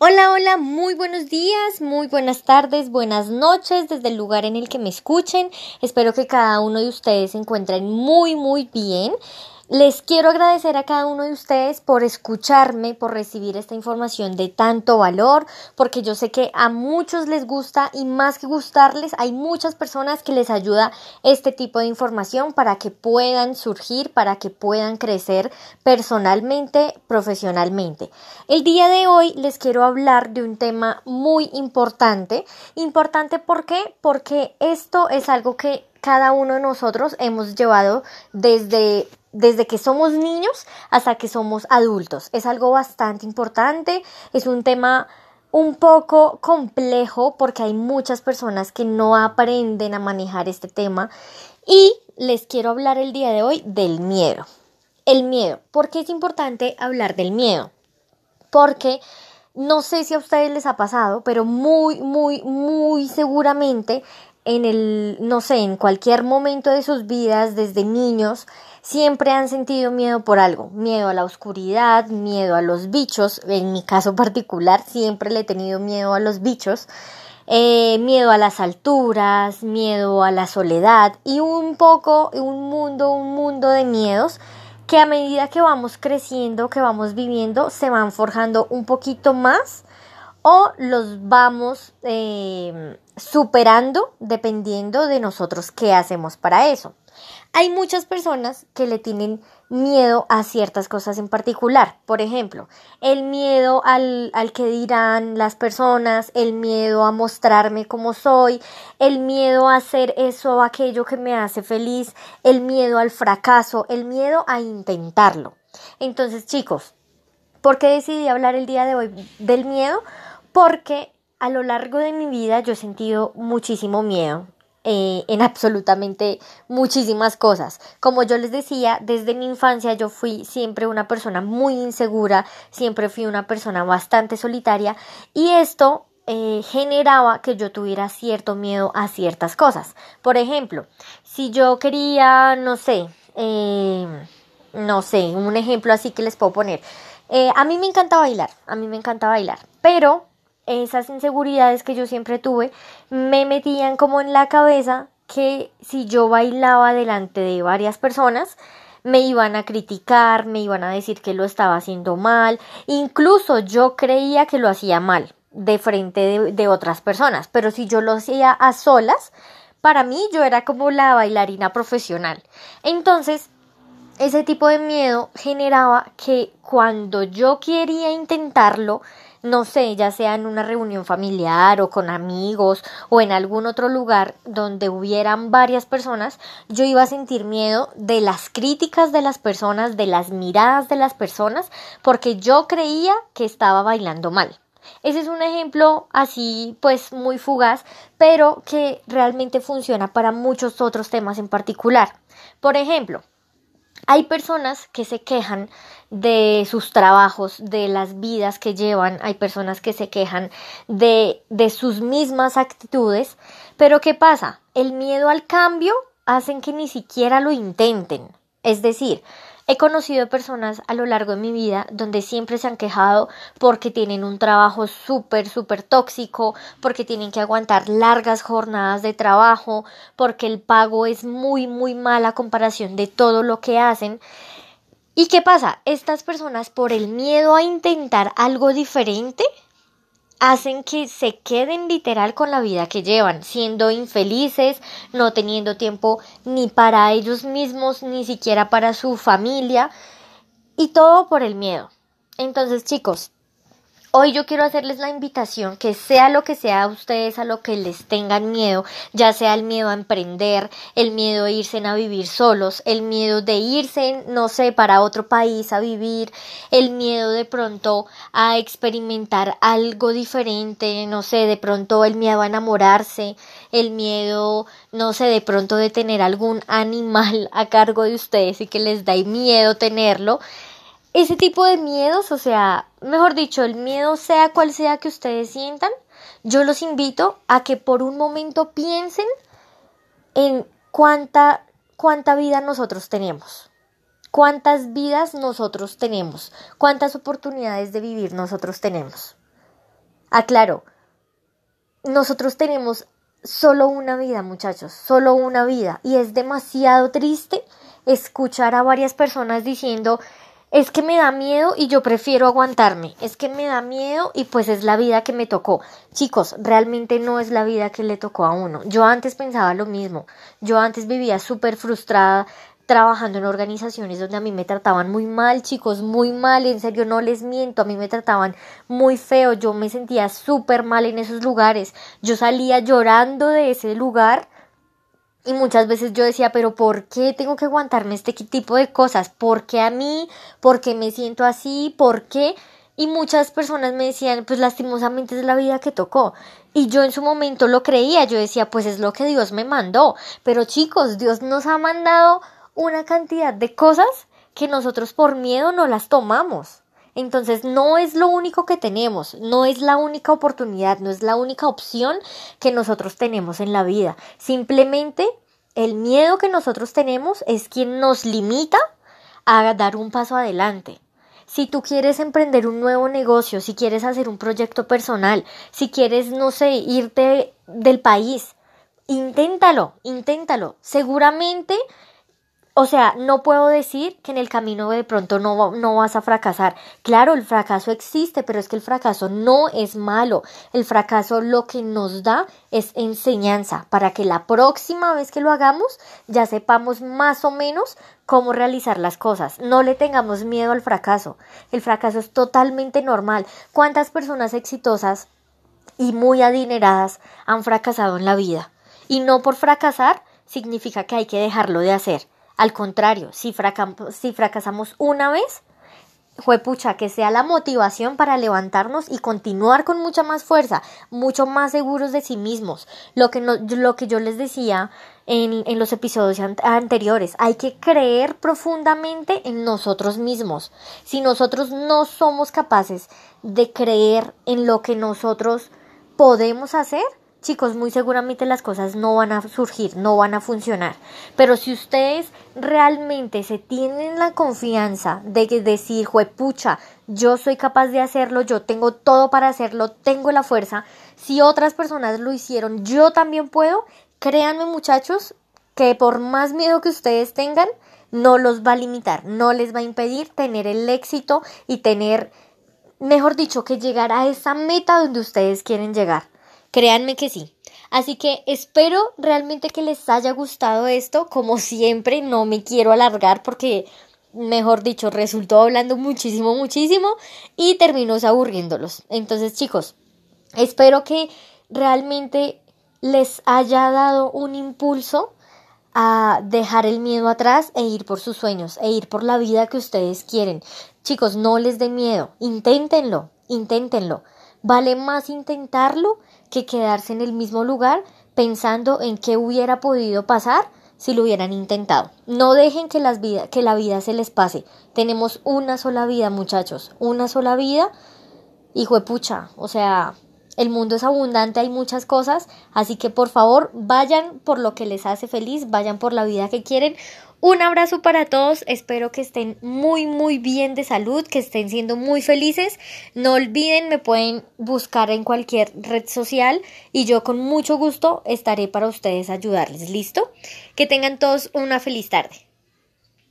Hola, hola, muy buenos días, muy buenas tardes, buenas noches desde el lugar en el que me escuchen. Espero que cada uno de ustedes se encuentren muy, muy bien. Les quiero agradecer a cada uno de ustedes por escucharme, por recibir esta información de tanto valor, porque yo sé que a muchos les gusta y más que gustarles, hay muchas personas que les ayuda este tipo de información para que puedan surgir, para que puedan crecer personalmente, profesionalmente. El día de hoy les quiero hablar de un tema muy importante. Importante ¿por qué? Porque esto es algo que cada uno de nosotros hemos llevado desde desde que somos niños hasta que somos adultos. Es algo bastante importante, es un tema un poco complejo porque hay muchas personas que no aprenden a manejar este tema y les quiero hablar el día de hoy del miedo. El miedo. ¿Por qué es importante hablar del miedo? Porque no sé si a ustedes les ha pasado, pero muy, muy, muy seguramente en el, no sé, en cualquier momento de sus vidas, desde niños, siempre han sentido miedo por algo, miedo a la oscuridad, miedo a los bichos, en mi caso particular siempre le he tenido miedo a los bichos, eh, miedo a las alturas, miedo a la soledad y un poco, un mundo, un mundo de miedos que a medida que vamos creciendo, que vamos viviendo, se van forjando un poquito más o los vamos eh, superando dependiendo de nosotros qué hacemos para eso. Hay muchas personas que le tienen miedo a ciertas cosas en particular. Por ejemplo, el miedo al, al, que dirán las personas, el miedo a mostrarme como soy, el miedo a hacer eso o aquello que me hace feliz, el miedo al fracaso, el miedo a intentarlo. Entonces, chicos, ¿por qué decidí hablar el día de hoy del miedo? Porque a lo largo de mi vida yo he sentido muchísimo miedo. Eh, en absolutamente muchísimas cosas. Como yo les decía, desde mi infancia yo fui siempre una persona muy insegura, siempre fui una persona bastante solitaria y esto eh, generaba que yo tuviera cierto miedo a ciertas cosas. Por ejemplo, si yo quería, no sé, eh, no sé, un ejemplo así que les puedo poner. a mí me encanta bailar, a mí me encanta bailar, pero esas inseguridades que yo siempre tuve me metían como en la cabeza que si yo bailaba delante de varias personas me iban a criticar, me iban a decir que lo estaba haciendo mal, incluso yo creía que lo hacía mal de frente de, de otras personas, pero si yo lo hacía a solas, para mí yo era como la bailarina profesional. Entonces, ese tipo de miedo generaba que cuando yo quería intentarlo, no sé, ya sea en una reunión familiar o con amigos o en algún otro lugar donde hubieran varias personas, yo iba a sentir miedo de las críticas de las personas, de las miradas de las personas, porque yo creía que estaba bailando mal. Ese es un ejemplo así pues muy fugaz, pero que realmente funciona para muchos otros temas en particular. Por ejemplo, hay personas que se quejan de sus trabajos, de las vidas que llevan, hay personas que se quejan de, de sus mismas actitudes, pero ¿qué pasa? El miedo al cambio hacen que ni siquiera lo intenten. Es decir, He conocido personas a lo largo de mi vida donde siempre se han quejado porque tienen un trabajo súper, súper tóxico, porque tienen que aguantar largas jornadas de trabajo, porque el pago es muy, muy mala comparación de todo lo que hacen. ¿Y qué pasa? Estas personas por el miedo a intentar algo diferente hacen que se queden literal con la vida que llevan, siendo infelices, no teniendo tiempo ni para ellos mismos, ni siquiera para su familia, y todo por el miedo. Entonces, chicos, Hoy yo quiero hacerles la invitación que sea lo que sea ustedes a lo que les tengan miedo, ya sea el miedo a emprender, el miedo a irse a vivir solos, el miedo de irse, no sé, para otro país a vivir, el miedo de pronto a experimentar algo diferente, no sé, de pronto el miedo a enamorarse, el miedo, no sé, de pronto de tener algún animal a cargo de ustedes y que les da miedo tenerlo ese tipo de miedos, o sea, mejor dicho, el miedo sea cual sea que ustedes sientan, yo los invito a que por un momento piensen en cuánta, cuánta vida nosotros tenemos, cuántas vidas nosotros tenemos, cuántas oportunidades de vivir nosotros tenemos. Aclaro, nosotros tenemos solo una vida, muchachos, solo una vida. Y es demasiado triste escuchar a varias personas diciendo, es que me da miedo y yo prefiero aguantarme, es que me da miedo y pues es la vida que me tocó. Chicos, realmente no es la vida que le tocó a uno. Yo antes pensaba lo mismo, yo antes vivía súper frustrada trabajando en organizaciones donde a mí me trataban muy mal, chicos, muy mal, en serio no les miento, a mí me trataban muy feo, yo me sentía súper mal en esos lugares, yo salía llorando de ese lugar y muchas veces yo decía, pero ¿por qué tengo que aguantarme este tipo de cosas? ¿Por qué a mí? ¿Por qué me siento así? ¿Por qué? Y muchas personas me decían, pues lastimosamente es la vida que tocó. Y yo en su momento lo creía, yo decía, pues es lo que Dios me mandó. Pero chicos, Dios nos ha mandado una cantidad de cosas que nosotros por miedo no las tomamos. Entonces no es lo único que tenemos, no es la única oportunidad, no es la única opción que nosotros tenemos en la vida. Simplemente el miedo que nosotros tenemos es quien nos limita a dar un paso adelante. Si tú quieres emprender un nuevo negocio, si quieres hacer un proyecto personal, si quieres, no sé, irte del país, inténtalo, inténtalo. Seguramente o sea, no puedo decir que en el camino de pronto no, no vas a fracasar. Claro, el fracaso existe, pero es que el fracaso no es malo. El fracaso lo que nos da es enseñanza para que la próxima vez que lo hagamos ya sepamos más o menos cómo realizar las cosas. No le tengamos miedo al fracaso. El fracaso es totalmente normal. ¿Cuántas personas exitosas y muy adineradas han fracasado en la vida? Y no por fracasar significa que hay que dejarlo de hacer. Al contrario, si, si fracasamos una vez, fue pucha, que sea la motivación para levantarnos y continuar con mucha más fuerza, mucho más seguros de sí mismos. Lo que, lo que yo les decía en, en los episodios anteriores, hay que creer profundamente en nosotros mismos. Si nosotros no somos capaces de creer en lo que nosotros podemos hacer, chicos, muy seguramente las cosas no van a surgir, no van a funcionar. Pero si ustedes realmente se tienen la confianza de decir, pucha, yo soy capaz de hacerlo, yo tengo todo para hacerlo, tengo la fuerza, si otras personas lo hicieron, yo también puedo, créanme muchachos, que por más miedo que ustedes tengan, no los va a limitar, no les va a impedir tener el éxito y tener, mejor dicho, que llegar a esa meta donde ustedes quieren llegar. Créanme que sí. Así que espero realmente que les haya gustado esto. Como siempre, no me quiero alargar porque, mejor dicho, resultó hablando muchísimo, muchísimo y terminó aburriéndolos. Entonces, chicos, espero que realmente les haya dado un impulso a dejar el miedo atrás e ir por sus sueños, e ir por la vida que ustedes quieren. Chicos, no les dé miedo, inténtenlo, inténtenlo. Vale más intentarlo que quedarse en el mismo lugar pensando en qué hubiera podido pasar si lo hubieran intentado. No dejen que, las vida, que la vida se les pase. Tenemos una sola vida, muchachos. Una sola vida. Hijo de pucha. O sea, el mundo es abundante, hay muchas cosas. Así que por favor, vayan por lo que les hace feliz, vayan por la vida que quieren. Un abrazo para todos, espero que estén muy muy bien de salud, que estén siendo muy felices. No olviden, me pueden buscar en cualquier red social y yo con mucho gusto estaré para ustedes ayudarles. ¿Listo? Que tengan todos una feliz tarde.